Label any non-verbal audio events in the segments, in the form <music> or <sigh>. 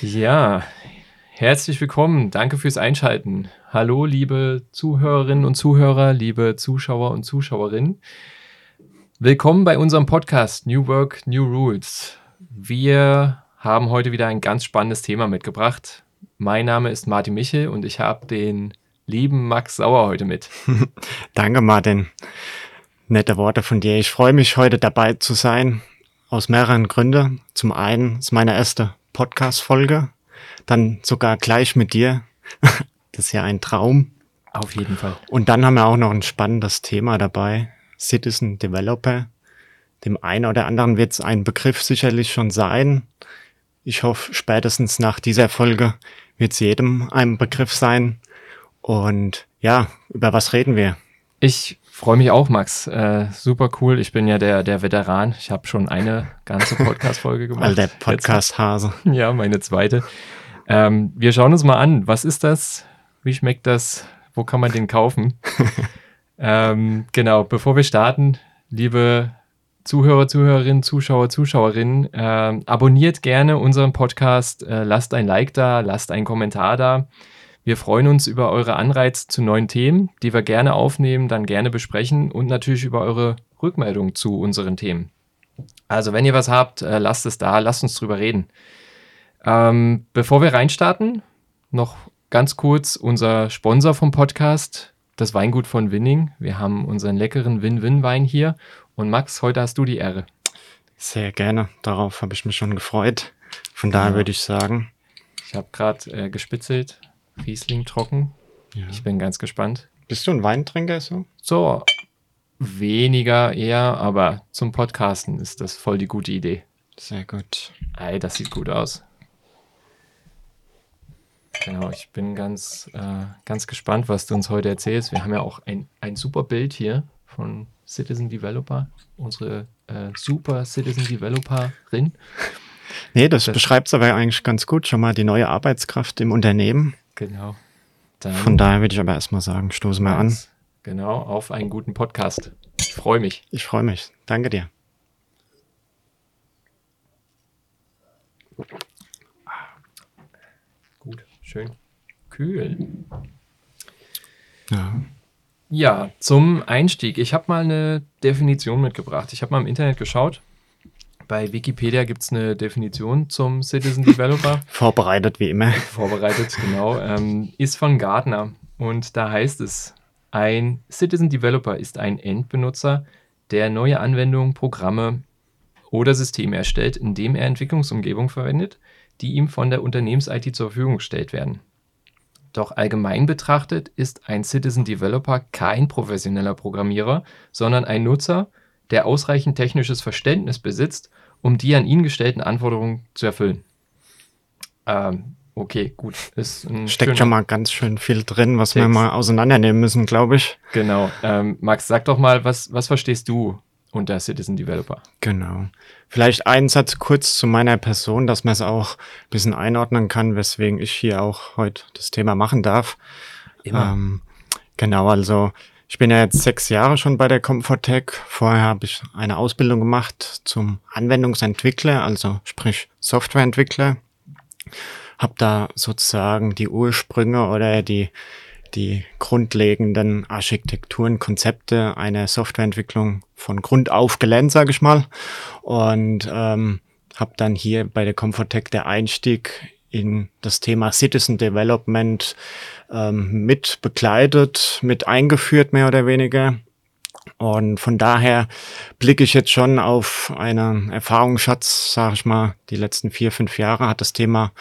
Ja, herzlich willkommen. Danke fürs Einschalten. Hallo, liebe Zuhörerinnen und Zuhörer, liebe Zuschauer und Zuschauerinnen. Willkommen bei unserem Podcast New Work, New Rules. Wir haben heute wieder ein ganz spannendes Thema mitgebracht. Mein Name ist Martin Michel und ich habe den lieben Max Sauer heute mit. <laughs> Danke, Martin. Nette Worte von dir. Ich freue mich, heute dabei zu sein. Aus mehreren Gründen. Zum einen ist meine erste Podcast-Folge. Dann sogar gleich mit dir. <laughs> Das ist ja ein Traum. Auf jeden Fall. Und dann haben wir auch noch ein spannendes Thema dabei. Citizen Developer. Dem einen oder anderen wird es ein Begriff sicherlich schon sein. Ich hoffe, spätestens nach dieser Folge wird es jedem ein Begriff sein. Und ja, über was reden wir? Ich freue mich auch, Max. Äh, super cool. Ich bin ja der, der Veteran. Ich habe schon eine ganze Podcast-Folge gemacht. All der Podcast-Hase. Ja, meine zweite. Ähm, wir schauen uns mal an. Was ist das? Wie schmeckt das? Wo kann man den kaufen? <laughs> ähm, genau, bevor wir starten, liebe Zuhörer, Zuhörerinnen, Zuschauer, Zuschauerinnen, äh, abonniert gerne unseren Podcast, äh, lasst ein Like da, lasst einen Kommentar da. Wir freuen uns über eure Anreize zu neuen Themen, die wir gerne aufnehmen, dann gerne besprechen und natürlich über eure Rückmeldung zu unseren Themen. Also wenn ihr was habt, äh, lasst es da, lasst uns drüber reden. Ähm, bevor wir reinstarten, noch ganz kurz unser Sponsor vom Podcast, das Weingut von Winning. Wir haben unseren leckeren Win-Win-Wein hier. Und Max, heute hast du die Ehre. Sehr gerne. Darauf habe ich mich schon gefreut. Von daher ja. würde ich sagen. Ich habe gerade äh, gespitzelt. Riesling trocken. Ja. Ich bin ganz gespannt. Bist du ein Weintrinker so? So, weniger eher, aber zum Podcasten ist das voll die gute Idee. Sehr gut. Ey, das sieht gut aus. Genau, ich bin ganz, äh, ganz gespannt, was du uns heute erzählst. Wir haben ja auch ein, ein super Bild hier von Citizen Developer, unsere äh, super Citizen Developerin. Nee, das, das beschreibt es aber eigentlich ganz gut. Schon mal die neue Arbeitskraft im Unternehmen. Genau. Dann Von daher würde ich aber erstmal sagen, stoßen wir an. Genau, auf einen guten Podcast. Ich freue mich. Ich freue mich. Danke dir. Gut, schön. Kühl. Ja. Ja, zum Einstieg. Ich habe mal eine Definition mitgebracht. Ich habe mal im Internet geschaut bei Wikipedia gibt es eine Definition zum Citizen Developer. <laughs> Vorbereitet wie immer. Vorbereitet, genau. Ähm, ist von Gartner. Und da heißt es, ein Citizen Developer ist ein Endbenutzer, der neue Anwendungen, Programme oder Systeme erstellt, indem er Entwicklungsumgebungen verwendet, die ihm von der Unternehmens-IT zur Verfügung gestellt werden. Doch allgemein betrachtet ist ein Citizen Developer kein professioneller Programmierer, sondern ein Nutzer, der ausreichend technisches Verständnis besitzt, um die an ihn gestellten Anforderungen zu erfüllen. Ähm, okay, gut. Ist Steckt schon mal ganz schön viel drin, was Text. wir mal auseinandernehmen müssen, glaube ich. Genau. Ähm, Max, sag doch mal, was, was verstehst du unter Citizen Developer? Genau. Vielleicht einen Satz kurz zu meiner Person, dass man es auch ein bisschen einordnen kann, weswegen ich hier auch heute das Thema machen darf. Immer. Ähm, genau, also ich bin ja jetzt sechs Jahre schon bei der Comfortech. Vorher habe ich eine Ausbildung gemacht zum Anwendungsentwickler, also sprich Softwareentwickler. Habe da sozusagen die Ursprünge oder die, die grundlegenden Architekturen, Konzepte einer Softwareentwicklung von Grund auf gelernt, sage ich mal. Und ähm, habe dann hier bei der Comfortech der Einstieg in das Thema Citizen Development ähm, mit begleitet, mit eingeführt, mehr oder weniger. Und von daher blicke ich jetzt schon auf einen Erfahrungsschatz, sage ich mal, die letzten vier, fünf Jahre hat das Thema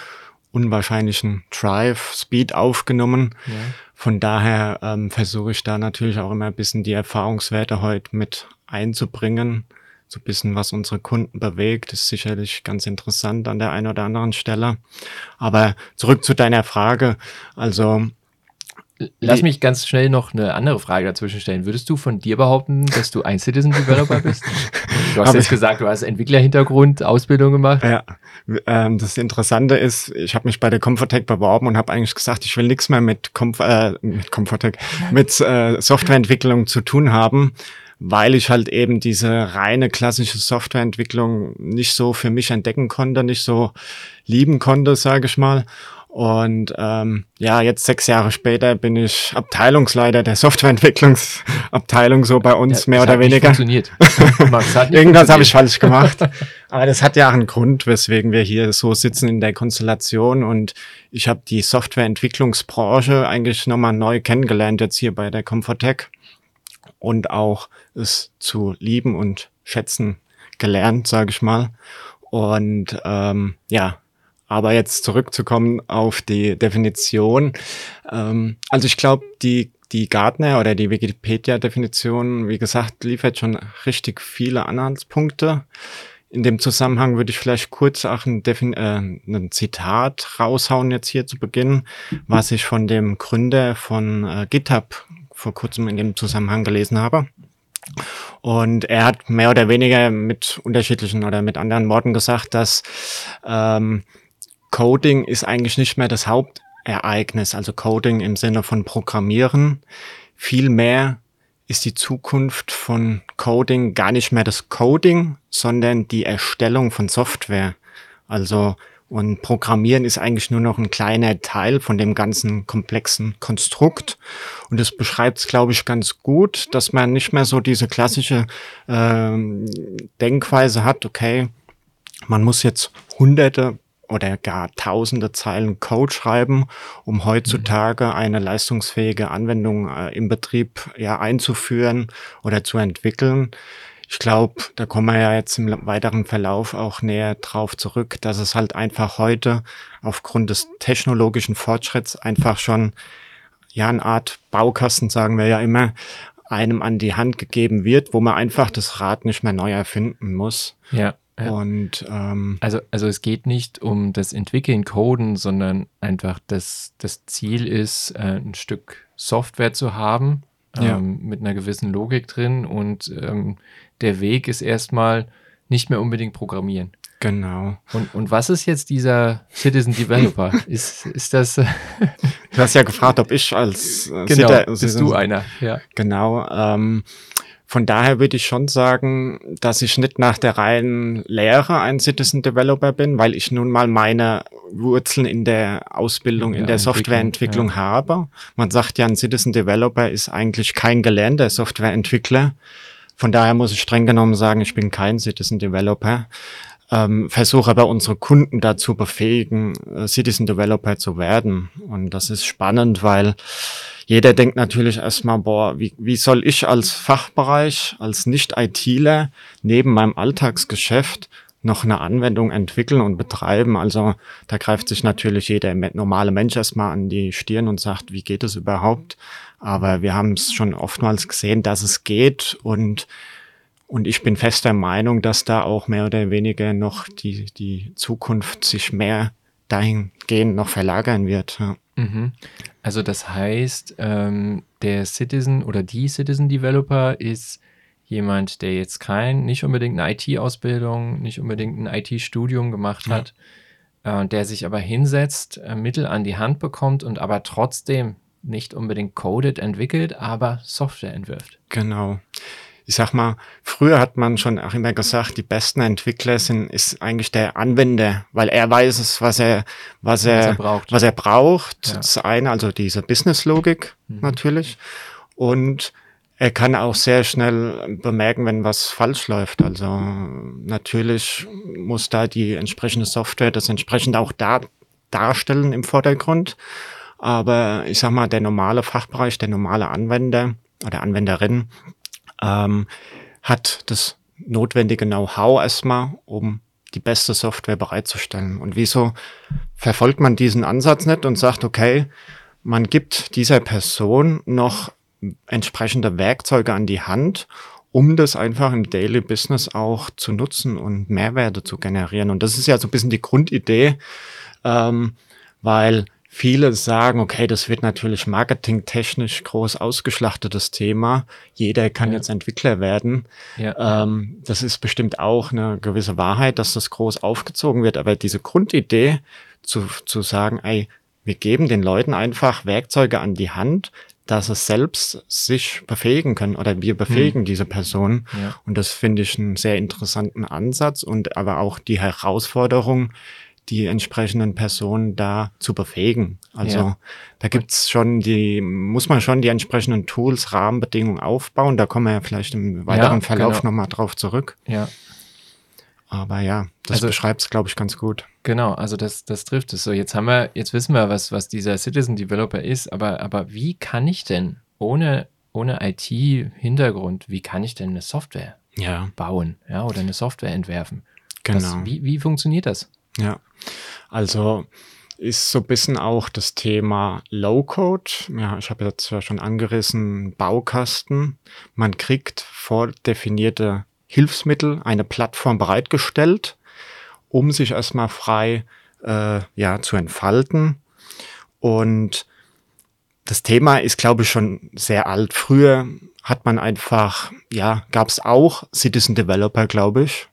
unwahrscheinlichen Drive, Speed aufgenommen. Ja. Von daher ähm, versuche ich da natürlich auch immer ein bisschen die Erfahrungswerte heute mit einzubringen so ein bisschen, was unsere Kunden bewegt, ist sicherlich ganz interessant an der einen oder anderen Stelle. Aber zurück zu deiner Frage. Also Lass mich ganz schnell noch eine andere Frage dazwischen stellen. Würdest du von dir behaupten, dass du ein Citizen Developer bist? <laughs> Du hast jetzt gesagt, du hast Entwicklerhintergrund, Ausbildung gemacht. Ja, ähm, das Interessante ist, ich habe mich bei der Comfortech beworben und habe eigentlich gesagt, ich will nichts mehr mit, Comf äh, mit Comfortech, mit äh, Softwareentwicklung zu tun haben, weil ich halt eben diese reine klassische Softwareentwicklung nicht so für mich entdecken konnte, nicht so lieben konnte, sage ich mal. Und ähm, ja, jetzt sechs Jahre später bin ich Abteilungsleiter der Softwareentwicklungsabteilung so bei uns, ja, mehr oder weniger. Funktioniert. Irgendwas habe ich falsch gemacht. Aber das hat ja auch einen Grund, weswegen wir hier so sitzen in der Konstellation. Und ich habe die Softwareentwicklungsbranche eigentlich nochmal neu kennengelernt, jetzt hier bei der Comfortech. Und auch es zu lieben und schätzen gelernt, sage ich mal. Und ähm, ja, aber jetzt zurückzukommen auf die Definition. Ähm, also ich glaube, die, die Gartner oder die Wikipedia-Definition, wie gesagt, liefert schon richtig viele Anhaltspunkte. In dem Zusammenhang würde ich vielleicht kurz auch ein, Defin äh, ein Zitat raushauen jetzt hier zu Beginn, was ich von dem Gründer von äh, GitHub vor kurzem in dem Zusammenhang gelesen habe. Und er hat mehr oder weniger mit unterschiedlichen oder mit anderen Worten gesagt, dass ähm, Coding ist eigentlich nicht mehr das Hauptereignis, also Coding im Sinne von Programmieren. Vielmehr ist die Zukunft von Coding gar nicht mehr das Coding, sondern die Erstellung von Software. Also und Programmieren ist eigentlich nur noch ein kleiner Teil von dem ganzen komplexen Konstrukt. Und das beschreibt es, glaube ich, ganz gut, dass man nicht mehr so diese klassische ähm, Denkweise hat, okay, man muss jetzt hunderte oder gar tausende Zeilen Code schreiben, um heutzutage eine leistungsfähige Anwendung äh, im Betrieb ja einzuführen oder zu entwickeln. Ich glaube, da kommen wir ja jetzt im weiteren Verlauf auch näher drauf zurück, dass es halt einfach heute aufgrund des technologischen Fortschritts einfach schon ja eine Art Baukasten, sagen wir ja immer, einem an die Hand gegeben wird, wo man einfach das Rad nicht mehr neu erfinden muss. Ja. Und ähm, also, also es geht nicht um das Entwickeln, Coden, sondern einfach das, das Ziel ist, äh, ein Stück Software zu haben ja. ähm, mit einer gewissen Logik drin und ähm, der Weg ist erstmal nicht mehr unbedingt programmieren. Genau. Und, und was ist jetzt dieser Citizen Developer? <laughs> ist, ist das. <laughs> du hast ja gefragt, ob ich als. Äh, genau, Cita bist du einer, ja. Genau. Ähm, von daher würde ich schon sagen, dass ich nicht nach der reinen Lehre ein Citizen Developer bin, weil ich nun mal meine Wurzeln in der Ausbildung, in, in der, Softwareentwicklung ja. habe. Man sagt ja, ein Citizen Developer ist eigentlich kein gelernter Softwareentwickler. Von daher muss ich streng genommen sagen, ich bin kein Citizen Developer. Ähm, versuche aber unsere Kunden dazu befähigen, äh, Citizen Developer zu werden. Und das ist spannend, weil jeder denkt natürlich erstmal, boah, wie, wie soll ich als Fachbereich, als Nicht-ITler neben meinem Alltagsgeschäft noch eine Anwendung entwickeln und betreiben. Also da greift sich natürlich jeder normale Mensch erstmal an die Stirn und sagt, wie geht es überhaupt? Aber wir haben es schon oftmals gesehen, dass es geht und und ich bin fester Meinung, dass da auch mehr oder weniger noch die, die Zukunft sich mehr dahingehend noch verlagern wird. Ja. Mhm. Also das heißt, ähm, der Citizen oder die Citizen Developer ist jemand, der jetzt kein, nicht unbedingt eine IT-Ausbildung, nicht unbedingt ein IT-Studium gemacht ja. hat, äh, der sich aber hinsetzt, äh, Mittel an die Hand bekommt und aber trotzdem nicht unbedingt codet, entwickelt, aber Software entwirft. Genau ich sag mal, früher hat man schon auch immer gesagt, die besten Entwickler sind, ist eigentlich der Anwender, weil er weiß es, was er, was, was er, er, braucht. Was er braucht. Ja. Das eine, also diese Business-Logik mhm. natürlich. Und er kann auch sehr schnell bemerken, wenn was falsch läuft. Also natürlich muss da die entsprechende Software das entsprechend auch da, darstellen im Vordergrund. Aber ich sag mal, der normale Fachbereich, der normale Anwender oder Anwenderin, ähm, hat das notwendige Know-how erstmal, um die beste Software bereitzustellen. Und wieso verfolgt man diesen Ansatz nicht und sagt, okay, man gibt dieser Person noch entsprechende Werkzeuge an die Hand, um das einfach im Daily Business auch zu nutzen und Mehrwerte zu generieren. Und das ist ja so ein bisschen die Grundidee, ähm, weil Viele sagen, okay, das wird natürlich marketingtechnisch groß ausgeschlachtetes Thema. Jeder kann ja. jetzt Entwickler werden. Ja. Ähm, das ist bestimmt auch eine gewisse Wahrheit, dass das groß aufgezogen wird. Aber diese Grundidee zu, zu sagen, ey, wir geben den Leuten einfach Werkzeuge an die Hand, dass es selbst sich befähigen können oder wir befähigen hm. diese Person. Ja. Und das finde ich einen sehr interessanten Ansatz und aber auch die Herausforderung, die entsprechenden Personen da zu befähigen. Also ja. da gibt's schon die, muss man schon die entsprechenden Tools, Rahmenbedingungen aufbauen. Da kommen wir ja vielleicht im weiteren ja, Verlauf genau. nochmal drauf zurück. Ja. Aber ja, das also, beschreibt es, glaube ich, ganz gut. Genau, also das, das trifft es so. Jetzt haben wir, jetzt wissen wir, was, was dieser Citizen Developer ist, aber, aber wie kann ich denn ohne, ohne IT-Hintergrund, wie kann ich denn eine Software ja. bauen ja, oder eine Software entwerfen? Genau. Was, wie, wie funktioniert das? Ja, also ist so ein bisschen auch das Thema Low-Code. Ja, ich habe jetzt ja schon angerissen, Baukasten. Man kriegt vordefinierte Hilfsmittel, eine Plattform bereitgestellt, um sich erstmal frei äh, ja, zu entfalten. Und das Thema ist, glaube ich, schon sehr alt. Früher hat man einfach, ja, gab es auch Citizen Developer, glaube ich.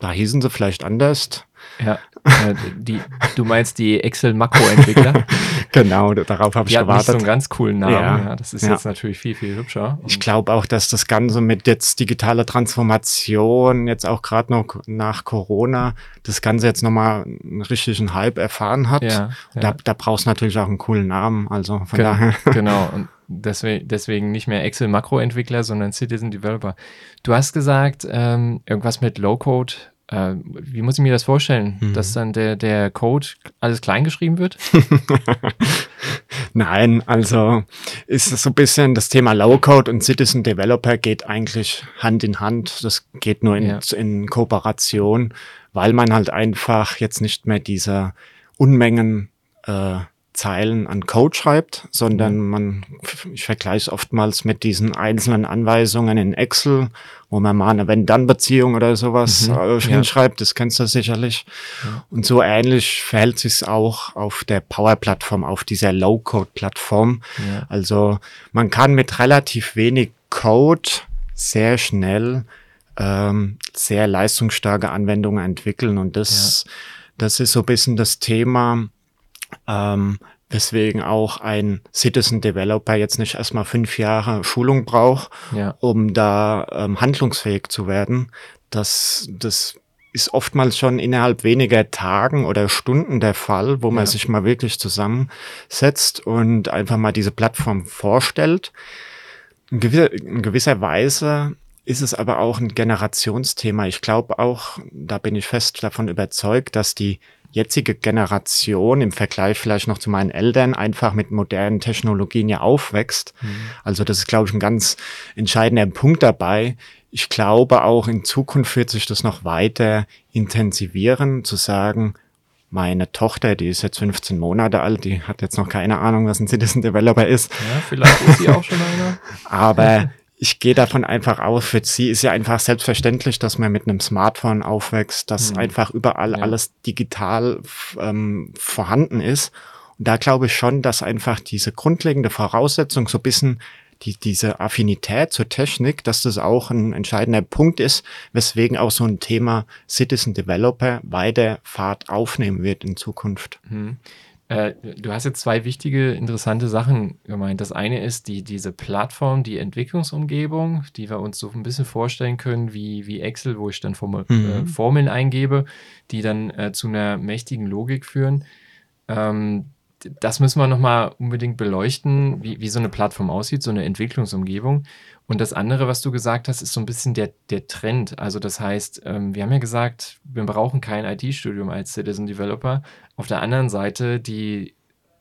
Da hießen sie vielleicht anders. Ja, äh, die, du meinst die Excel-Makro-Entwickler? <laughs> genau, darauf habe ich gewartet. Nicht so einen ganz coolen Namen. Ja, ja das ist ja. jetzt natürlich viel, viel hübscher. Ich glaube auch, dass das Ganze mit jetzt digitaler Transformation, jetzt auch gerade noch nach Corona, das Ganze jetzt nochmal einen richtigen Hype erfahren hat. Ja, da, da brauchst du natürlich auch einen coolen Namen. Also von Ge daher. <laughs> Genau. Und deswegen, deswegen nicht mehr Excel-Makro-Entwickler, sondern Citizen Developer. Du hast gesagt, ähm, irgendwas mit Low-Code äh, wie muss ich mir das vorstellen? Mhm. Dass dann der, der Code alles kleingeschrieben wird? <laughs> Nein, also ist es so ein bisschen das Thema Low-Code und Citizen Developer geht eigentlich Hand in Hand. Das geht nur in, ja. in Kooperation, weil man halt einfach jetzt nicht mehr diese Unmengen äh, Zeilen an Code schreibt, sondern mhm. man, ich vergleiche es oftmals mit diesen einzelnen Anweisungen in Excel, wo man mal eine Wenn-Dann-Beziehung oder sowas mhm, äh, hinschreibt, ja. das kennst du sicherlich. Ja. Und so ähnlich verhält sich es auch auf der Power-Plattform, auf dieser Low-Code-Plattform. Ja. Also man kann mit relativ wenig Code sehr schnell ähm, sehr leistungsstarke Anwendungen entwickeln und das, das ist so ein bisschen das Thema, ähm, weswegen auch ein Citizen Developer jetzt nicht erstmal fünf Jahre Schulung braucht, ja. um da ähm, handlungsfähig zu werden. Das, das ist oftmals schon innerhalb weniger Tagen oder Stunden der Fall, wo man ja. sich mal wirklich zusammensetzt und einfach mal diese Plattform vorstellt. In gewisser, in gewisser Weise ist es aber auch ein Generationsthema. Ich glaube auch, da bin ich fest davon überzeugt, dass die jetzige Generation im Vergleich vielleicht noch zu meinen Eltern einfach mit modernen Technologien ja aufwächst. Mhm. Also das ist, glaube ich, ein ganz entscheidender Punkt dabei. Ich glaube auch in Zukunft wird sich das noch weiter intensivieren, zu sagen, meine Tochter, die ist jetzt 15 Monate alt, die hat jetzt noch keine Ahnung, was ein Citizen Developer ist. Ja, vielleicht ist sie auch schon einer. <laughs> Aber ich gehe davon einfach aus, für sie ist ja einfach selbstverständlich, dass man mit einem Smartphone aufwächst, dass mhm. einfach überall ja. alles digital ähm, vorhanden ist. Und da glaube ich schon, dass einfach diese grundlegende Voraussetzung so ein bisschen die, diese Affinität zur Technik, dass das auch ein entscheidender Punkt ist, weswegen auch so ein Thema Citizen Developer weiter Fahrt aufnehmen wird in Zukunft. Mhm. Äh, du hast jetzt zwei wichtige, interessante Sachen gemeint. Das eine ist die, diese Plattform, die Entwicklungsumgebung, die wir uns so ein bisschen vorstellen können wie, wie Excel, wo ich dann Formel, mhm. äh, Formeln eingebe, die dann äh, zu einer mächtigen Logik führen. Ähm, das müssen wir nochmal unbedingt beleuchten, wie, wie so eine Plattform aussieht, so eine Entwicklungsumgebung. Und das andere, was du gesagt hast, ist so ein bisschen der, der Trend. Also das heißt, ähm, wir haben ja gesagt, wir brauchen kein IT-Studium als Citizen Developer. Auf der anderen Seite, die,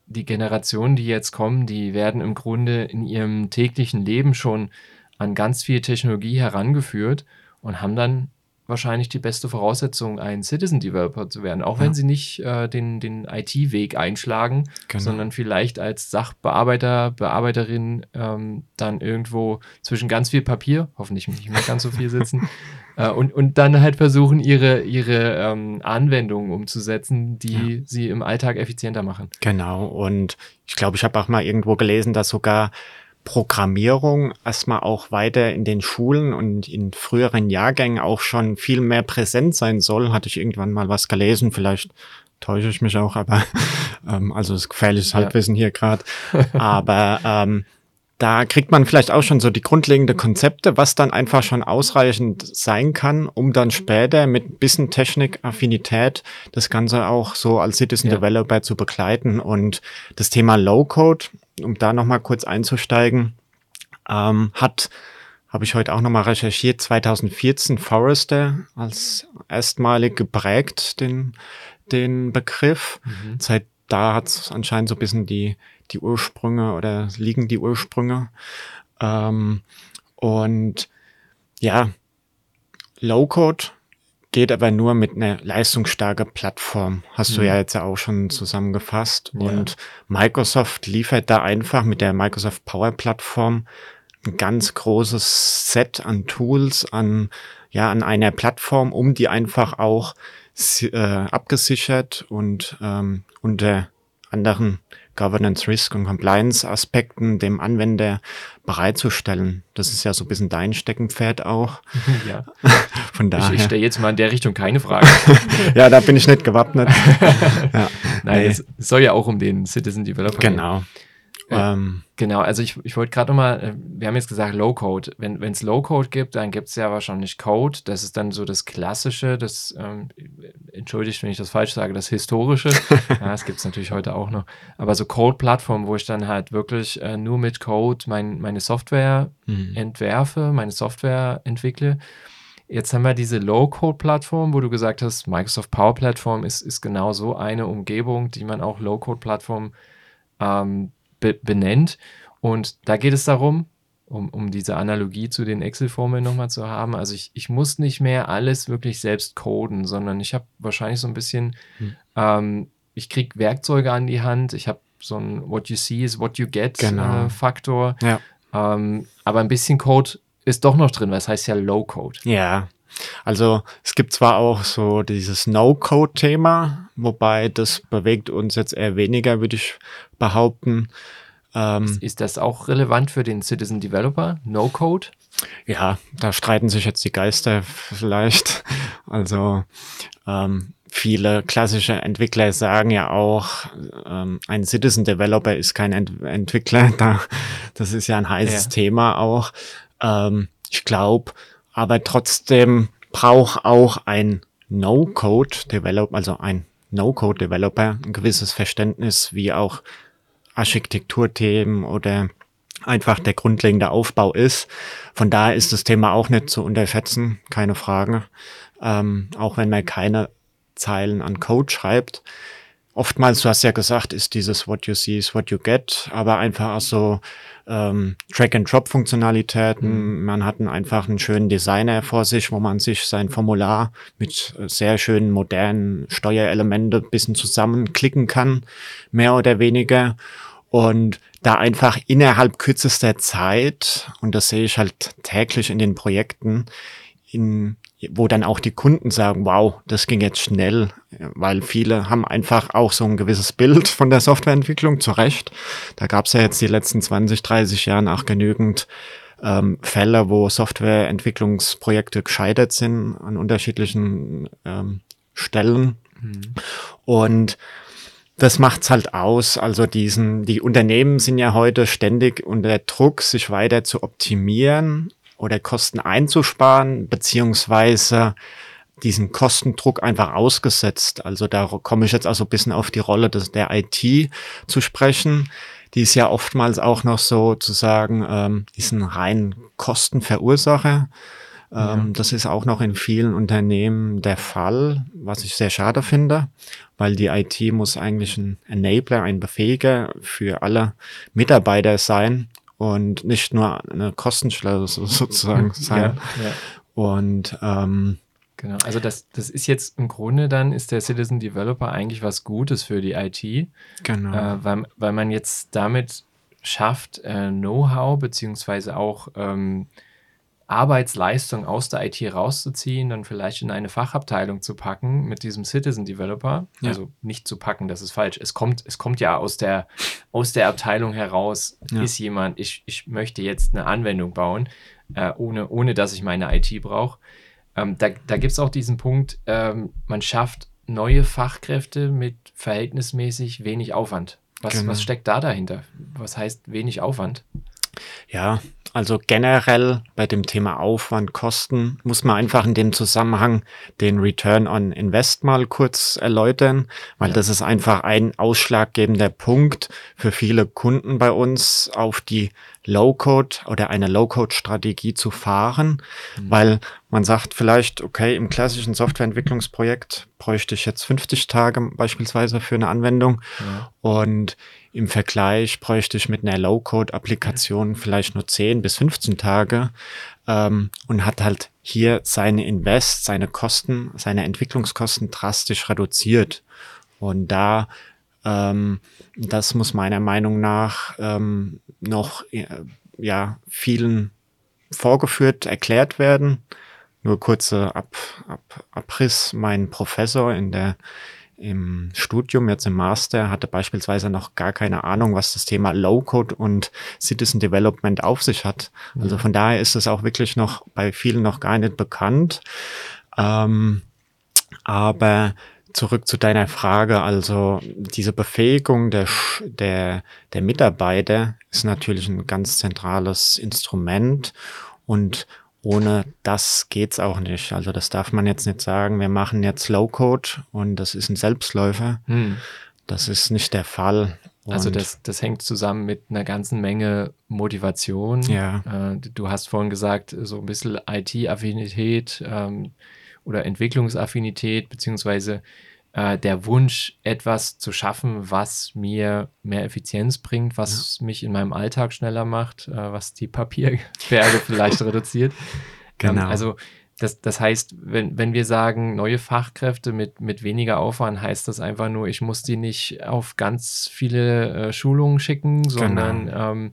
die Generationen, die jetzt kommen, die werden im Grunde in ihrem täglichen Leben schon an ganz viel Technologie herangeführt und haben dann wahrscheinlich die beste Voraussetzung, ein Citizen Developer zu werden, auch ja. wenn sie nicht äh, den, den IT-Weg einschlagen, genau. sondern vielleicht als Sachbearbeiter, Bearbeiterin ähm, dann irgendwo zwischen ganz viel Papier, hoffentlich nicht mehr ganz so viel sitzen, <laughs> äh, und, und dann halt versuchen, ihre, ihre ähm, Anwendungen umzusetzen, die ja. sie im Alltag effizienter machen. Genau, und ich glaube, ich habe auch mal irgendwo gelesen, dass sogar Programmierung erstmal auch weiter in den Schulen und in früheren Jahrgängen auch schon viel mehr präsent sein soll. Hatte ich irgendwann mal was gelesen, vielleicht täusche ich mich auch, aber <laughs> ähm, also ist gefährliches Halbwissen ja. hier gerade. Aber ähm, da kriegt man vielleicht auch schon so die grundlegenden Konzepte, was dann einfach schon ausreichend sein kann, um dann später mit ein bisschen Technik-Affinität das Ganze auch so als Citizen ja. Developer zu begleiten. Und das Thema Low-Code, um da nochmal kurz einzusteigen, ähm, hat habe ich heute auch nochmal recherchiert, 2014 Forrester als erstmalig geprägt, den, den Begriff. Mhm. Seit da hat es anscheinend so ein bisschen die, die Ursprünge oder liegen die Ursprünge. Ähm, und ja, Low-Code geht aber nur mit einer leistungsstarken Plattform. Hast mhm. du ja jetzt auch schon zusammengefasst. Ja. Und Microsoft liefert da einfach mit der Microsoft Power Plattform ein ganz großes Set an Tools, an, ja, an einer Plattform, um die einfach auch äh, abgesichert und ähm, unter anderen Governance, Risk und Compliance Aspekten dem Anwender bereitzustellen. Das ist ja so ein bisschen dein Steckenpferd auch. <laughs> Ja. <laughs> Von daher. Ich, ich stelle jetzt mal in der Richtung keine Frage. <laughs> ja, da bin ich nicht gewappnet. ja. Nein, nee. es soll ja auch um den Citizen Developer gehen. Genau. Ähm, genau, also ich, ich wollte gerade nochmal, äh, wir haben jetzt gesagt Low-Code. Wenn es Low-Code gibt, dann gibt es ja wahrscheinlich Code. Das ist dann so das Klassische, das, ähm, entschuldigt, wenn ich das falsch sage, das Historische. <laughs> ja, das gibt es natürlich heute auch noch. Aber so Code-Plattformen, wo ich dann halt wirklich äh, nur mit Code mein, meine Software mhm. entwerfe, meine Software entwickle. Jetzt haben wir diese Low-Code-Plattform, wo du gesagt hast, Microsoft Power Platform ist, ist genau so eine Umgebung, die man auch Low-Code-Plattform ähm, be benennt. Und da geht es darum, um, um diese Analogie zu den Excel-Formeln nochmal zu haben. Also ich, ich muss nicht mehr alles wirklich selbst coden, sondern ich habe wahrscheinlich so ein bisschen, hm. ähm, ich kriege Werkzeuge an die Hand, ich habe so ein What you see is what you get genau. äh, Faktor. Ja. Ähm, aber ein bisschen Code ist doch noch drin, weil es heißt ja Low Code. Ja. Also es gibt zwar auch so dieses No-Code-Thema, wobei das bewegt uns jetzt eher weniger, würde ich behaupten. Ähm, ist, ist, das auch relevant für den Citizen Developer? No-Code? Ja, da streiten sich jetzt die Geister vielleicht. Also ähm, viele klassische Entwickler sagen ja auch, ähm, ein Citizen Developer ist kein Ent Entwickler. <laughs> Da, das ist ja ein heißes ja. Thema auch. Ähm, ich glaube, aber trotzdem braucht auch ein No-Code-Developer, also ein No-Code-Developer, ein gewisses Verständnis, wie auch Architekturthemen oder einfach der grundlegende Aufbau ist. Von daher ist das Thema auch nicht zu unterschätzen, keine Frage. Ähm, auch wenn man keine Zeilen an Code schreibt. Oftmals, du hast ja gesagt, ist dieses What you see is what you get, aber einfach auch so ähm, Track-and-Drop-Funktionalitäten. Mhm. Man hat einen, einfach einen schönen Designer vor sich, wo man sich sein Formular mit sehr schönen modernen Steuerelemente bisschen zusammenklicken kann, mehr oder weniger. Und da einfach innerhalb kürzester Zeit, und das sehe ich halt täglich in den Projekten, in wo dann auch die Kunden sagen, wow, das ging jetzt schnell, weil viele haben einfach auch so ein gewisses Bild von der Softwareentwicklung, zu Recht. Da gab es ja jetzt die letzten 20, 30 Jahren auch genügend ähm, Fälle, wo Softwareentwicklungsprojekte gescheitert sind an unterschiedlichen ähm, Stellen. Mhm. Und das macht's halt aus. Also diesen, die Unternehmen sind ja heute ständig unter Druck, sich weiter zu optimieren oder Kosten einzusparen, beziehungsweise diesen Kostendruck einfach ausgesetzt. Also da komme ich jetzt also ein bisschen auf die Rolle des, der IT zu sprechen. Die ist ja oftmals auch noch so zu sagen, ähm, ist ein rein Kostenverursacher. Ähm, ja. Das ist auch noch in vielen Unternehmen der Fall, was ich sehr schade finde, weil die IT muss eigentlich ein Enabler, ein Befähiger für alle Mitarbeiter sein und nicht nur eine Kostenstelle sozusagen sein. Ja, ja. Und ähm, Genau, also das, das ist jetzt im Grunde dann, ist der Citizen Developer eigentlich was Gutes für die IT. Genau. Äh, weil, weil man jetzt damit schafft, äh, Know-how beziehungsweise auch ähm, Arbeitsleistung aus der IT rauszuziehen, dann vielleicht in eine Fachabteilung zu packen mit diesem Citizen Developer. Ja. Also nicht zu packen, das ist falsch. Es kommt, es kommt ja aus der, aus der Abteilung heraus, ja. ist jemand, ich, ich möchte jetzt eine Anwendung bauen, äh, ohne, ohne dass ich meine IT brauche. Ähm, da da gibt es auch diesen Punkt, ähm, man schafft neue Fachkräfte mit verhältnismäßig wenig Aufwand. Was, Genau. was steckt da dahinter? Was heißt wenig Aufwand? Ja, also generell bei dem Thema Aufwand, Kosten muss man einfach in dem Zusammenhang den Return on Invest mal kurz erläutern, weil das ist einfach ein ausschlaggebender Punkt für viele Kunden bei uns auf die Low-Code oder eine Low-Code-Strategie zu fahren, weil man sagt vielleicht, okay, im klassischen Softwareentwicklungsprojekt bräuchte ich jetzt 50 Tage beispielsweise für eine Anwendung Ja. und im Vergleich bräuchte ich mit einer Low-Code-Applikation vielleicht nur 10 bis 15 Tage ähm, und hat halt hier seine Invest, seine Kosten, seine Entwicklungskosten drastisch reduziert. Und da, ähm, das muss meiner Meinung nach ähm, noch äh, ja, vielen vorgeführt, erklärt werden. Nur kurze Ab, Ab, Abriss. Mein Professor in der im Studium, jetzt im Master, hatte beispielsweise noch gar keine Ahnung, was das Thema Low-Code und Citizen Development auf sich hat. Also von daher ist es auch wirklich noch bei vielen noch gar nicht bekannt. Ähm, aber zurück zu deiner Frage, also diese Befähigung der, der, der Mitarbeiter ist natürlich ein ganz zentrales Instrument und ohne das geht's auch nicht. Also das darf man jetzt nicht sagen, wir machen jetzt Low-Code und das ist ein Selbstläufer. Hm. Das ist nicht der Fall. Also Und das, das hängt zusammen mit einer ganzen Menge Motivation. Ja. Äh, du hast vorhin gesagt, so ein bisschen IT-Affinität ähm, oder Entwicklungsaffinität, beziehungsweise äh, der Wunsch, etwas zu schaffen, was mir mehr Effizienz bringt, was mich in meinem Alltag schneller macht, äh, was die Papierberge <laughs> vielleicht reduziert. Ähm, Genau. also das, das heißt, wenn, wenn wir sagen, neue Fachkräfte mit, mit weniger Aufwand, heißt das einfach nur, ich muss die nicht auf ganz viele äh, Schulungen schicken, sondern ähm,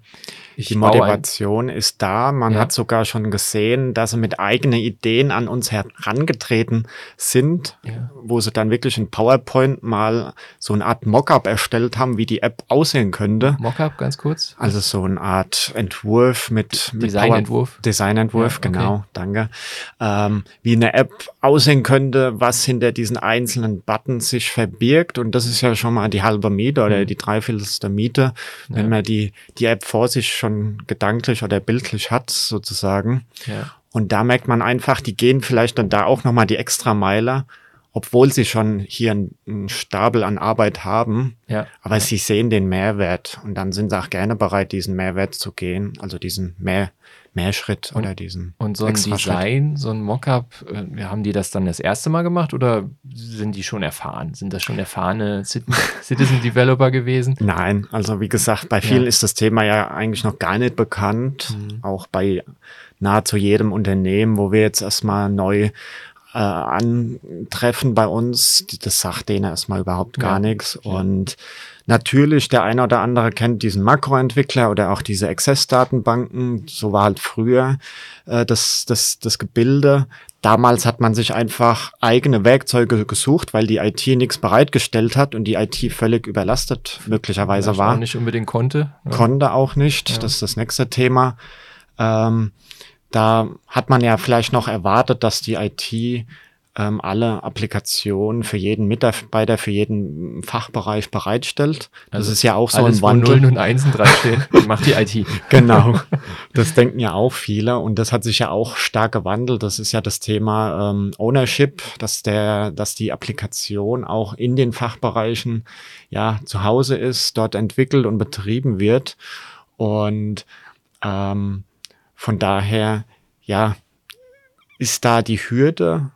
ich Genau. die baue ein, Motivation ist da. Man Ja. hat sogar schon gesehen, dass sie mit eigenen Ideen an uns herangetreten sind, Ja. wo sie dann wirklich in PowerPoint mal so eine Art Mockup erstellt haben, wie die App aussehen könnte. Mockup ganz kurz. Also so eine Art Entwurf mit, mit Designentwurf. Power- Designentwurf, Ja, okay. genau, danke. Ähm, wie eine App aussehen könnte, was hinter diesen einzelnen Buttons sich verbirgt. Und das ist ja schon mal die halbe Miete oder Mhm. die dreiviertelste Miete, wenn Ja. man die, die App vor sich schon gedanklich oder bildlich hat, sozusagen. Ja. Und da merkt man einfach, die gehen vielleicht dann da auch nochmal die extra Meile, obwohl sie schon hier einen, Stapel an Arbeit haben. Ja. Aber sie sehen den Mehrwert und dann sind sie auch gerne bereit, diesen Mehrwert zu gehen, also diesen Mehr, Mehrschritt oder diesen Und so ein. Design, so ein Mockup, äh, haben die das dann das erste Mal gemacht oder sind die schon erfahren? Sind das schon erfahrene Cit- <laughs> Citizen Developer gewesen? Nein, also wie gesagt, bei vielen Ja. ist das Thema ja eigentlich noch gar nicht bekannt, Mhm. auch bei nahezu jedem Unternehmen, wo wir jetzt erstmal neu äh, antreffen bei uns, das sagt denen erstmal überhaupt gar Ja. nichts. Und natürlich, der eine oder andere kennt diesen Makroentwickler oder auch diese Access-Datenbanken. So war halt früher äh, das, das, das Gebilde. Damals hat man sich einfach eigene Werkzeuge gesucht, weil die IT nichts bereitgestellt hat und die IT völlig überlastet möglicherweise Vielleicht war nicht unbedingt konnte. Ja. konnte auch nicht. Ja. Das ist das nächste Thema. Ähm, da hat man ja vielleicht noch erwartet, dass die IT ähm, alle Applikationen für jeden Mitarbeiter, für jeden Fachbereich bereitstellt. Das Also ist ja auch so Alles, ein wo Wandel. Nullen und Einsen dran stehen, <laughs> macht die IT. Genau. Das denken ja auch viele und das hat sich ja auch stark gewandelt. Das ist ja das Thema ähm, Ownership, dass der, dass die Applikation auch in den Fachbereichen ja zu Hause ist, dort entwickelt und betrieben wird. Und ähm, von daher, ja, ist da die Hürde.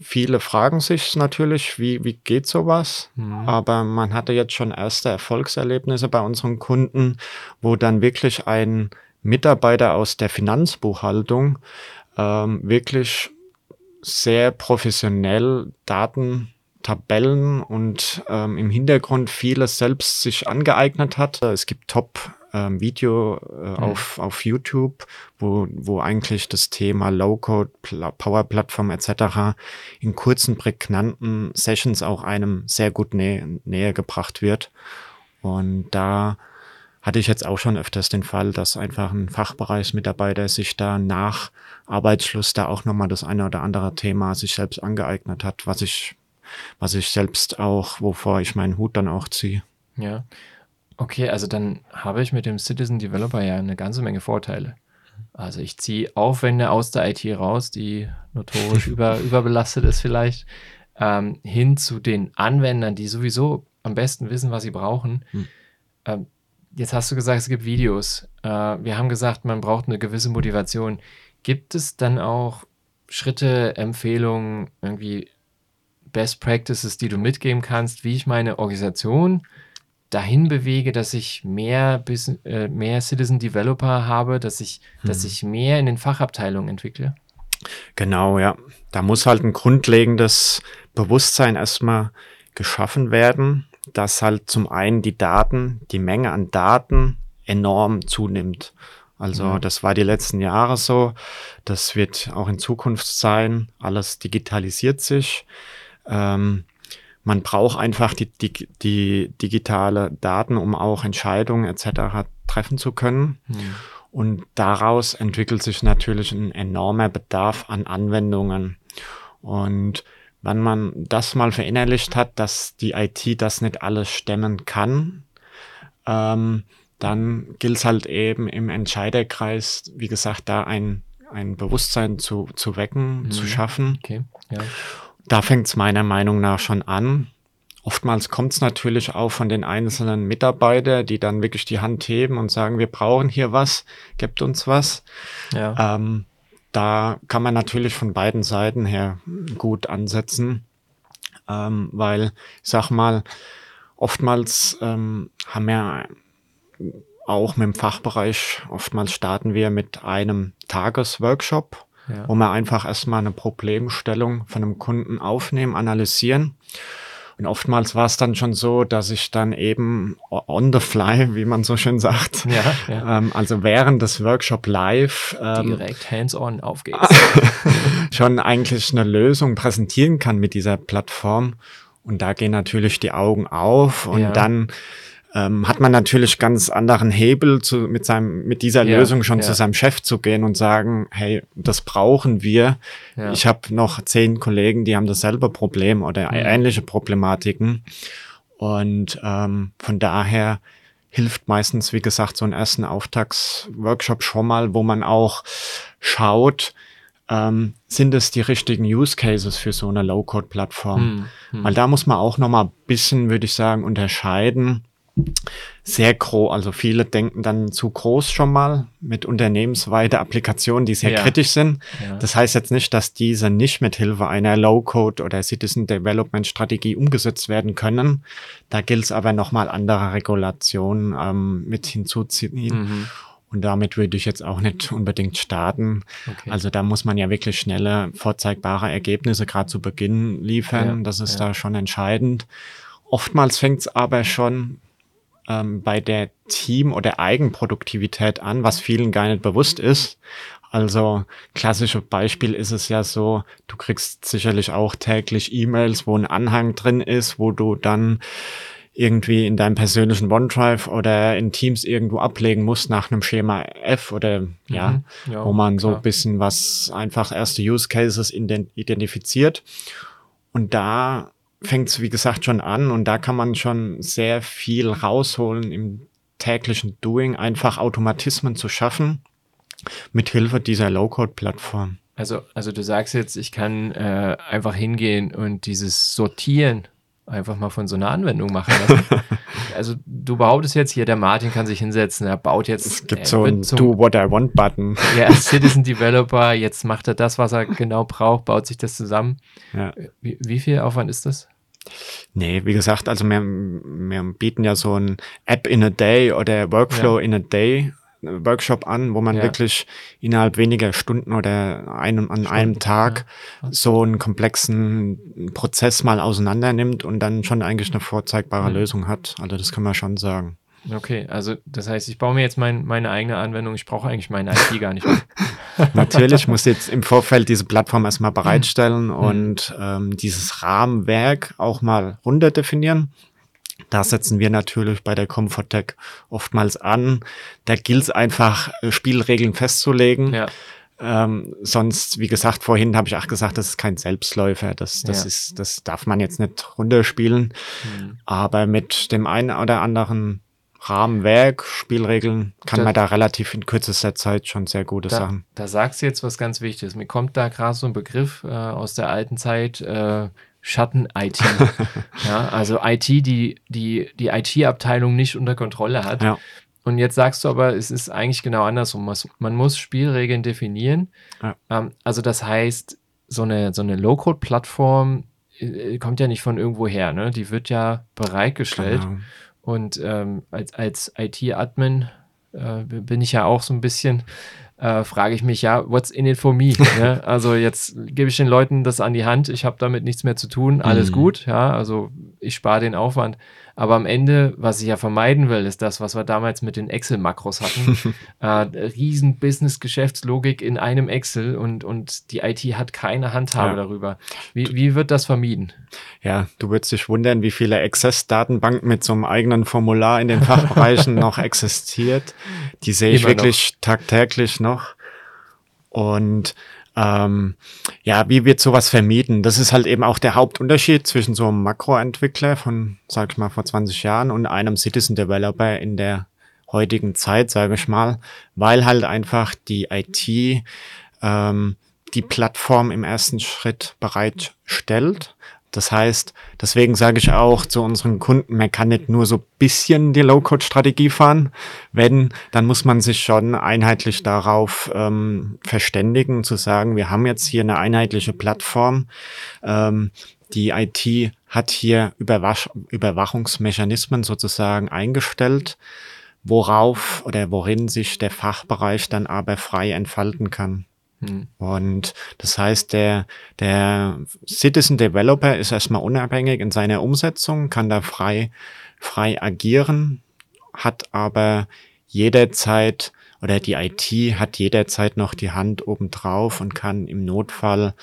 Viele fragen sich natürlich, wie, wie geht sowas? Mhm. Aber man hatte jetzt schon erste Erfolgserlebnisse bei unseren Kunden, wo dann wirklich ein Mitarbeiter aus der Finanzbuchhaltung ähm, wirklich sehr professionell Daten, Tabellen und ähm, im Hintergrund vieles selbst sich angeeignet hat. Es gibt Top ähm, Video äh, auf, auf YouTube, wo, wo eigentlich das Thema Low-Code, Pla Power Plattform etc. in kurzen, prägnanten Sessions auch einem sehr gut nä näher gebracht wird. Und da hatte ich jetzt auch schon öfters den Fall, dass einfach ein Fachbereichsmitarbeiter sich da nach Arbeitsschluss da auch nochmal das eine oder andere Thema sich selbst angeeignet hat, was ich was ich selbst auch, wovor ich meinen Hut dann auch ziehe. Ja. Okay, also dann habe ich mit dem Citizen Developer ja eine ganze Menge Vorteile. Also ich ziehe Aufwände aus der IT raus, die notorisch <laughs> über, überbelastet ist vielleicht, ähm, hin zu den Anwendern, die sowieso am besten wissen, was sie brauchen. Hm. Ähm, jetzt hast du gesagt, es gibt Videos. Äh, wir haben gesagt, man braucht eine gewisse Motivation. Gibt es dann auch Schritte, Empfehlungen, irgendwie Best Practices, die du mitgeben kannst, wie ich meine Organisation dahin bewege, dass ich mehr, äh, mehr Citizen Developer habe, dass ich, hm. dass ich mehr in den Fachabteilungen entwickle? Genau, ja. Da muss halt ein grundlegendes Bewusstsein erstmal geschaffen werden, dass halt zum einen die Daten, die Menge an Daten enorm zunimmt. Also mhm. das war die letzten Jahre so. Das wird auch in Zukunft sein. Alles digitalisiert sich. Ähm, man braucht einfach die, die, die digitale Daten, um auch Entscheidungen etc. treffen zu können. Mhm. Und daraus entwickelt sich natürlich ein enormer Bedarf an Anwendungen. Und wenn man das mal verinnerlicht hat, dass die IT das nicht alles stemmen kann, ähm, dann gilt es halt eben im Entscheiderkreis, wie gesagt, da ein, ein Bewusstsein zu, zu wecken, mhm. zu schaffen. Okay. Ja. Da fängt es meiner Meinung nach schon an. Oftmals kommt es natürlich auch von den einzelnen Mitarbeitern, die dann wirklich die Hand heben und sagen, wir brauchen hier was, gebt uns was. Ja. Ähm, da kann man natürlich von beiden Seiten her gut ansetzen, ähm, weil ich sag mal, oftmals ähm, haben wir auch mit dem Fachbereich, oftmals starten wir mit einem Tagesworkshop, ja. wo wir einfach erstmal eine Problemstellung von einem Kunden aufnehmen, analysieren. Und oftmals war es dann schon so, dass ich dann eben on the fly, wie man so schön sagt, ja, ja. Ähm, also während des Workshop live ähm, direkt hands-on aufgeht, <laughs> schon eigentlich eine Lösung präsentieren kann mit dieser Plattform. Und da gehen natürlich die Augen auf und ja. dann ähm, hat man natürlich ganz anderen Hebel zu, mit seinem mit dieser ja, Lösung schon ja. zu seinem Chef zu gehen und sagen, hey, das brauchen wir. Ja. Ich habe noch zehn Kollegen, die haben dasselbe Problem oder mhm. ähnliche Problematiken und ähm, von daher hilft meistens, wie gesagt, so ein ersten Auftaktsworkshop schon mal, wo man auch schaut, ähm, sind es die richtigen Use Cases für so eine Low-Code-Plattform? Hm, hm. Weil da muss man auch noch mal ein bisschen, würde ich sagen, unterscheiden sehr groß, also viele denken dann zu groß schon mal mit unternehmensweite Applikationen, die sehr ja. kritisch sind. Ja. Das heißt jetzt nicht, dass diese nicht mit Hilfe einer Low-Code oder Citizen Development Strategie umgesetzt werden können. Da gilt es aber nochmal andere Regulationen ähm, mit hinzuziehen. Mhm. Und damit würde ich jetzt auch nicht unbedingt starten. Okay. Also da muss man ja wirklich schnelle, vorzeigbare Ergebnisse gerade zu Beginn liefern. Ja. Das ist da schon entscheidend. Oftmals fängt es aber schon ähm, bei der Team- oder Eigenproduktivität an, was vielen gar nicht bewusst ist. Also klassisches Beispiel ist es ja so, du kriegst sicherlich auch täglich E-Mails, wo ein Anhang drin ist, wo du dann irgendwie in deinem persönlichen OneDrive oder in Teams irgendwo ablegen musst nach einem Schema F oder ja, mhm, ja wo man so ein bisschen was einfach erste Use Cases identifiziert. Und da fängt es, wie gesagt, schon an und da kann man schon sehr viel rausholen im täglichen Doing, einfach Automatismen zu schaffen mit Hilfe dieser Low-Code-Plattform. Also, also du sagst jetzt, ich kann äh, einfach hingehen und dieses Sortieren einfach mal von so einer Anwendung machen lassen. <laughs> also du behauptest jetzt hier, der Martin kann sich hinsetzen, er baut jetzt. Es gibt so einen Do What I Want Button. Ja, <laughs> Citizen Developer, jetzt macht er das, was er genau braucht, baut sich das zusammen. Ja. Wie, wie viel Aufwand ist das? Nee, wie gesagt, also wir, wir bieten ja so ein App in a Day oder Workflow ja. in a Day äh, Workshop an, wo man ja. wirklich innerhalb weniger Stunden oder einem, an Stunden, einem Tag ja. so einen komplexen Prozess mal auseinander nimmt und dann schon eigentlich eine vorzeigbare mhm. Lösung hat. Also das kann man schon sagen. Okay, also das heißt, ich baue mir jetzt mein, meine eigene Anwendung, ich brauche eigentlich meine IT gar nicht mehr. <laughs> <laughs> Natürlich muss jetzt im Vorfeld diese Plattform erstmal bereitstellen mhm. und ähm, dieses Rahmenwerk auch mal runterdefinieren. Da setzen wir natürlich bei der Comfortech oftmals an. Da gilt es einfach, äh, Spielregeln festzulegen. Ja. Ähm, sonst, wie gesagt, vorhin habe ich auch gesagt, das ist kein Selbstläufer. Das, das Ja. ist, das darf man jetzt nicht runterspielen. Mhm. Aber mit dem einen oder anderen Rahmenwerk, Spielregeln, kann Da- man da relativ in kürzester Zeit schon sehr gute Da, Sachen. da sagst du jetzt was ganz Wichtiges. Mir kommt da gerade so ein Begriff äh, aus der alten Zeit, äh, Schatten-IT. <laughs> ja, also IT, die die, die IT-Abteilung nicht unter Kontrolle hat. Ja. Und jetzt sagst du aber, es ist eigentlich genau andersrum. Man muss Spielregeln definieren. Ja. Ähm, also das heißt, so eine, so eine Low-Code-Plattform äh, kommt ja nicht von irgendwo her. Ne? Die wird ja bereitgestellt. Genau. Und ähm, als, als IT-Admin äh, bin ich ja auch so ein bisschen, äh, frage ich mich ja, what's in it for me? <laughs> ne? Also jetzt gebe ich den Leuten das an die Hand, ich habe damit nichts mehr zu tun, alles Mhm. gut, ja, also ich spare den Aufwand. Aber am Ende, was ich ja vermeiden will, ist das, was wir damals mit den Excel-Makros hatten. <laughs> äh, riesen Business-Geschäftslogik in einem Excel und, und die IT hat keine Handhabe Ja. darüber. Wie, wie wird das vermieden? Ja, du würdest dich wundern, wie viele Access-Datenbanken mit so einem eigenen Formular in den Fachbereichen <laughs> noch existiert. Die sehe ich Immer noch. wirklich tagtäglich noch. Und ähm, ja, wie wird sowas vermieden? Das ist halt eben auch der Hauptunterschied zwischen so einem Makroentwickler von, sag ich mal, vor 20 Jahren und einem Citizen Developer in der heutigen Zeit, sage ich mal, weil halt einfach die IT ähm, die Plattform im ersten Schritt bereitstellt. Das heißt, deswegen sage ich auch zu unseren Kunden, man kann nicht nur so bisschen die Low-Code-Strategie fahren. Wenn, dann muss man sich schon einheitlich darauf ähm, verständigen, zu sagen, wir haben jetzt hier eine einheitliche Plattform. Ähm, die IT hat hier Überwach Überwachungsmechanismen sozusagen eingestellt, worauf oder worin sich der Fachbereich dann aber frei entfalten kann. Hm. Und das heißt, der, der Citizen Developer ist erstmal unabhängig in seiner Umsetzung, kann da frei, frei agieren, hat aber jederzeit oder die IT hat jederzeit noch die Hand oben drauf und kann im Notfall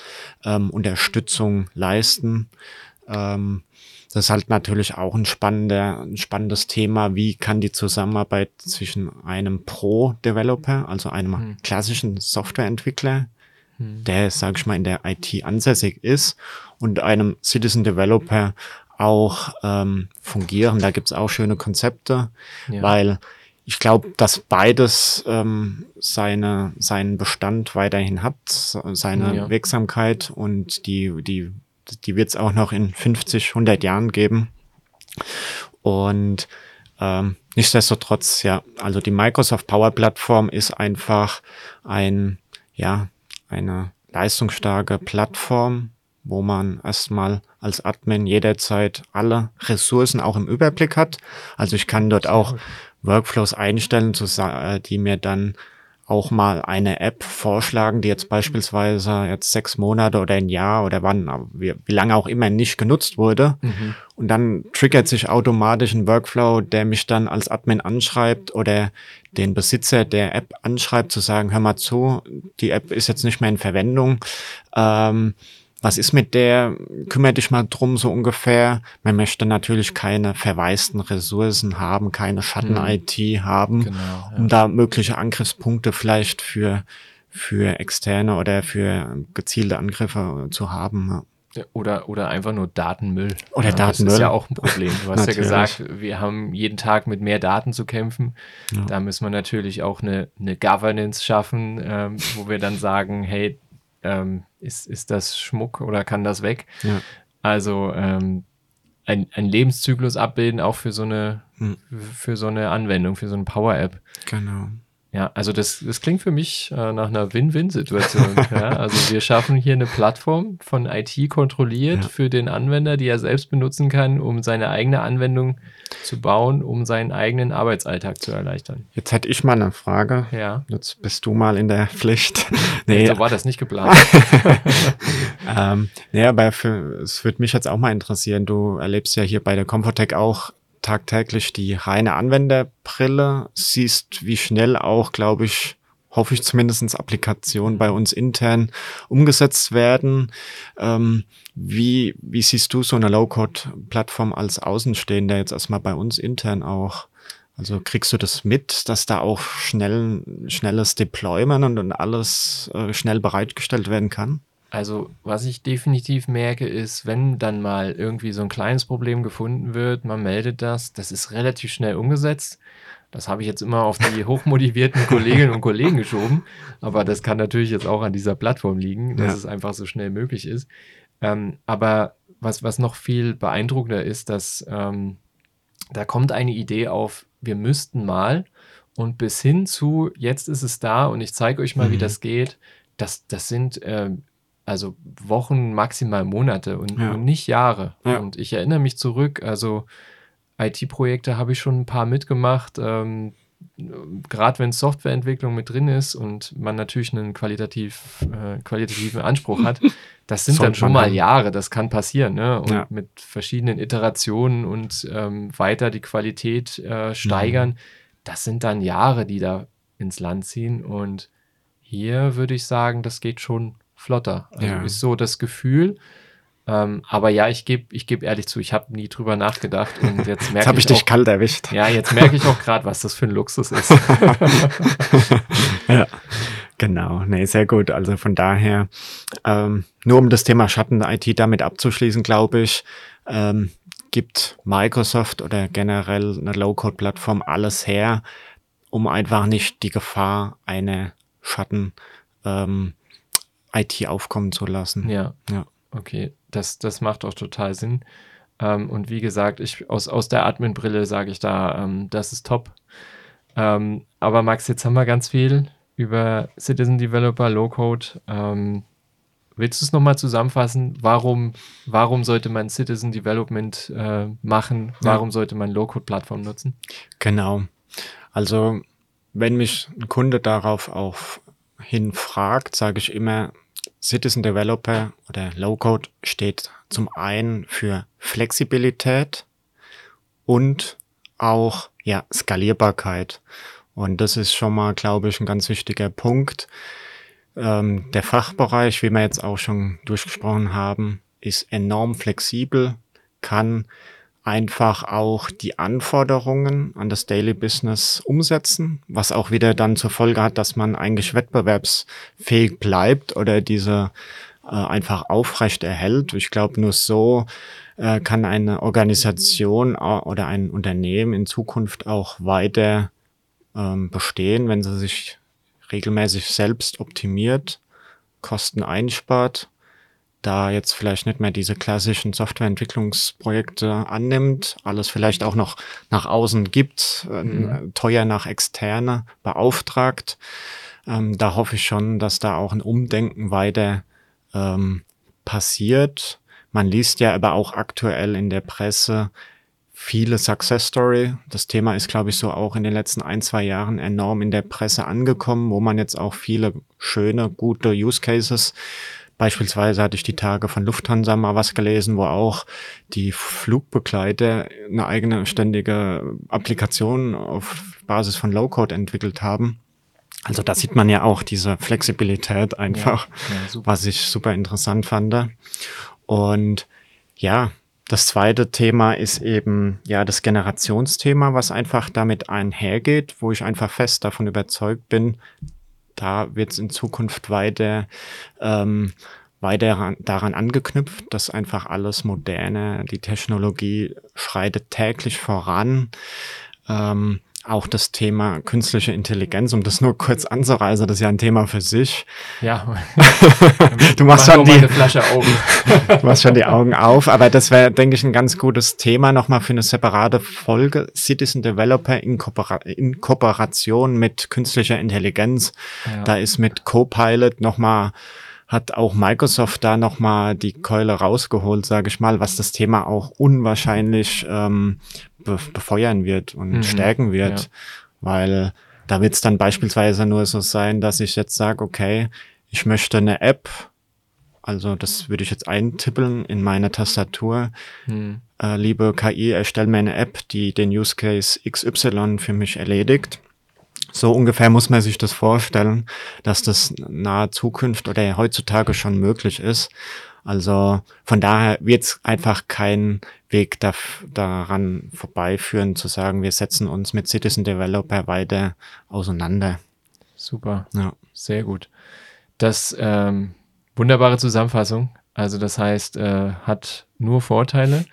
ähm, Unterstützung leisten. Ähm, das ist halt natürlich auch ein, spannender, ein spannendes Thema. Wie kann die Zusammenarbeit zwischen einem Pro-Developer, also einem Hm. klassischen Softwareentwickler, Hm. der, sage ich mal, in der IT ansässig ist, und einem Citizen Developer auch ähm, fungieren. Da gibt's auch schöne Konzepte, Ja. weil ich glaube, dass beides ähm, seine, seinen Bestand weiterhin hat, se- seine Ja. Wirksamkeit und die, die, die wird es auch noch in 50, 100 Jahren geben. Und ähm, nichtsdestotrotz, ja, also die Microsoft Power Plattform ist einfach ein, ja, eine leistungsstarke Plattform, wo man erstmal als Admin jederzeit alle Ressourcen auch im Überblick hat. Also ich kann dort auch Workflows einstellen, äh, die mir dann auch mal eine App vorschlagen, die jetzt beispielsweise jetzt sechs Monate oder ein Jahr oder wann, wie, wie lange auch immer nicht genutzt wurde. Mhm. Und dann triggert sich automatisch ein Workflow, der mich dann als Admin anschreibt oder den Besitzer der App anschreibt, zu sagen, hör mal zu, die App ist jetzt nicht mehr in Verwendung. Ähm, was ist mit der? Kümmere dich mal drum, so ungefähr. Man möchte natürlich keine verwaisten Ressourcen haben, keine Schatten-IT haben, Genau. Ja. um da mögliche Angriffspunkte vielleicht für, für externe oder für gezielte Angriffe zu haben. Ja. Oder, oder einfach nur Datenmüll. Oder Das Datenmüll. ist ja auch ein Problem. Du hast ja <laughs> gesagt, wir haben jeden Tag mit mehr Daten zu kämpfen. Ja. Da müssen wir natürlich auch eine, eine Governance schaffen, ähm, wo wir dann sagen, hey, ähm, ist, ist das Schmuck oder kann das weg? Ja. Also ähm, ein, ein Lebenszyklus abbilden, auch für so eine, Hm. für so eine Anwendung, für so eine Power-App. Genau. Ja, also das, das klingt für mich äh, nach einer Win-Win-Situation. <laughs> ja, also wir schaffen hier eine Plattform von IT kontrolliert Ja. für den Anwender, die er selbst benutzen kann, um seine eigene Anwendung zu bauen, um seinen eigenen Arbeitsalltag zu erleichtern. Jetzt hätte ich mal eine Frage. Ja, Jetzt bist du mal in der <laughs> Pflicht. nee, so war das nicht geplant. <laughs> ähm, nee, aber für, es würde mich jetzt auch mal interessieren. Du erlebst ja hier bei der Comfortech auch tagtäglich die reine Anwenderbrille, siehst, wie schnell auch, glaube ich, hoffe ich zumindestens Applikationen bei uns intern umgesetzt werden. Ähm, wie, wie siehst du so eine Low-Code-Plattform als Außenstehender jetzt erstmal bei uns intern auch? Also kriegst du das mit, dass da auch schnell, schnelles Deployment und, und alles äh, schnell bereitgestellt werden kann? Also, was ich definitiv merke, ist, wenn dann mal irgendwie so ein kleines Problem gefunden wird, man meldet das, das ist relativ schnell umgesetzt. Das habe ich jetzt immer auf die hochmotivierten Kolleginnen und Kollegen <laughs> geschoben, aber das kann natürlich jetzt auch an dieser Plattform liegen, dass ja. es einfach so schnell möglich ist. Ähm, aber was, was noch viel beeindruckender ist, dass ähm, da kommt eine Idee auf, wir müssten mal und bis hin zu, jetzt ist es da und ich zeige euch mal, mhm. wie das geht, das, das sind äh, also Wochen, maximal Monate und, ja. und nicht Jahre. Ja. Und ich erinnere mich zurück, also IT-Projekte habe ich schon ein paar mitgemacht. Ähm, Gerade wenn Softwareentwicklung mit drin ist und man natürlich einen qualitativ, äh, qualitativen Anspruch hat, <laughs> das sind dann schon mal. Jahre, das kann passieren. Ne? Und ja. mit verschiedenen Iterationen und ähm, weiter die Qualität äh, steigern, mhm. das sind dann Jahre, die da ins Land ziehen. Und hier würde ich sagen, das geht schon flotter. Also ja. ist so das Gefühl. Ähm, aber ja, ich gebe ich geb ehrlich zu, ich habe nie drüber nachgedacht und <laughs> jetzt merke jetzt habe ich, ich dich kalt erwischt. Ja, jetzt merke ich auch gerade, was das für ein Luxus ist. <laughs> ja, genau. Nee, sehr gut. Also von daher, ähm, nur um das Thema Schatten-IT damit abzuschließen, glaube ich, ähm, gibt Microsoft oder generell eine Low-Code-Plattform alles her, um einfach nicht die Gefahr eine Schatten ähm, aufkommen zu lassen. Ja. Ja. Okay, das, das macht auch total Sinn. Ähm, und wie gesagt, ich aus, aus der Admin-Brille sage ich da, ähm, das ist top. Ähm, aber Max, jetzt haben wir ganz viel über Citizen Developer, Low-Code. Ähm, willst du es nochmal zusammenfassen? Warum, warum sollte man Citizen Development äh, machen? Warum ja. sollte man Low-Code-Plattform nutzen? Genau. Also, wenn mich ein Kunde darauf auch hinfragt, sage ich immer, Citizen Developer oder Low Code steht zum einen für Flexibilität und auch ja, Skalierbarkeit. Und das ist schon mal, glaube ich, ein ganz wichtiger Punkt. Ähm, der Fachbereich, wie wir jetzt auch schon durchgesprochen haben, ist enorm flexibel, kann einfach auch die Anforderungen an das Daily Business umsetzen, was auch wieder dann zur Folge hat, dass man eigentlich wettbewerbsfähig bleibt oder diese äh, einfach aufrecht erhält. Ich glaube, nur so äh, kann eine Organisation oder ein Unternehmen in Zukunft auch weiter ähm, bestehen, wenn sie sich regelmäßig selbst optimiert, Kosten einspart da jetzt vielleicht nicht mehr diese klassischen Softwareentwicklungsprojekte annimmt, alles vielleicht auch noch nach außen gibt, äh, mhm. teuer nach externe beauftragt. Ähm, da hoffe ich schon, dass da auch ein Umdenken weiter ähm, passiert. Man liest ja aber auch aktuell in der Presse viele Success Story. Das Thema ist, glaube ich, so auch in den letzten ein, zwei Jahren enorm in der Presse angekommen, wo man jetzt auch viele schöne, gute Use Cases Beispielsweise hatte ich die Tage von Lufthansa mal was gelesen, wo auch die Flugbegleiter eine eigene ständige Applikation auf Basis von Low-Code entwickelt haben. Also da sieht man ja auch diese Flexibilität einfach, ja, ja, was ich super interessant fand. Und ja, das zweite Thema ist eben ja das Generationsthema, was einfach damit einhergeht, wo ich einfach fest davon überzeugt bin, da wird es in Zukunft weiter, ähm, weiter daran angeknüpft, dass einfach alles moderne, die Technologie schreitet täglich voran. Ähm, auch das Thema künstliche Intelligenz, um das nur kurz anzureisen, das ist ja ein Thema für sich. Ja. <laughs> <laughs> du machst schon die Flasche auf. du machst schon die Augen auf, aber das wäre, denke ich, ein ganz gutes Thema nochmal für eine separate Folge. Citizen Developer in, Koopera in Kooperation mit künstlicher Intelligenz. Ja. Da ist mit Copilot nochmal hat auch Microsoft da nochmal die Keule rausgeholt, sage ich mal, was das Thema auch unwahrscheinlich ähm, be befeuern wird und mhm. stärken wird, ja. weil da wird es dann beispielsweise nur so sein, dass ich jetzt sage, okay, ich möchte eine App, also das würde ich jetzt eintippeln in meine Tastatur. Mhm. Äh, liebe KI, erstell mir eine App, die den Use Case XY für mich erledigt. So ungefähr muss man sich das vorstellen, dass das nahe Zukunft oder heutzutage schon möglich ist. Also von daher wird es einfach kein Weg da, daran vorbeiführen, zu sagen, wir setzen uns mit Citizen Developer weiter auseinander. Super. Ja. Sehr gut. Das ähm, wunderbare Zusammenfassung. Also das heißt, äh, hat nur Vorteile.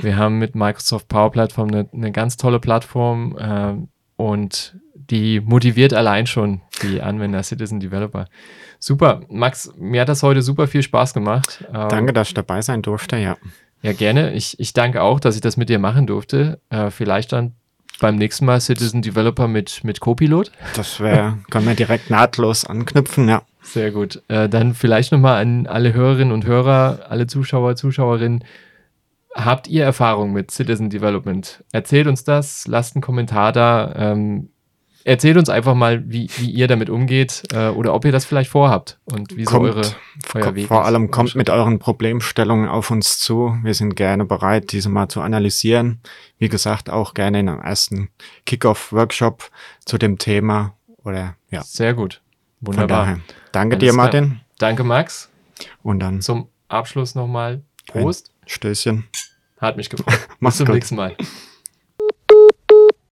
Wir haben mit Microsoft Power Platform eine, eine ganz tolle Plattform äh, und die motiviert allein schon die Anwender, Citizen Developer. Super. Max, mir hat das heute super viel Spaß gemacht. Ähm, danke, dass ich dabei sein durfte, ja. Ja, gerne. Ich, ich danke auch, dass ich das mit dir machen durfte. Äh, vielleicht dann beim nächsten Mal Citizen Developer mit, mit Copilot. Das wäre, kann man direkt nahtlos anknüpfen, ja. Sehr gut. Äh, dann vielleicht nochmal an alle Hörerinnen und Hörer, alle Zuschauer, Zuschauerinnen. Habt ihr Erfahrung mit Citizen Development? Erzählt uns das, lasst einen Kommentar da. Ähm, erzählt uns einfach mal, wie, wie ihr damit umgeht äh, oder ob ihr das vielleicht vorhabt und wie kommt, so eure, euer Weg Vor allem kommt mit euren Problemstellungen auf uns zu. Wir sind gerne bereit, diese mal zu analysieren. Wie gesagt, auch gerne in einem ersten Kickoff-Workshop zu dem Thema oder ja. Sehr gut. Wunderbar. Danke Alles dir, Martin. Danke, Max. Und dann zum Abschluss nochmal Prost. Stößchen. Hat mich gefreut. <laughs> Bis zum nächsten Mal.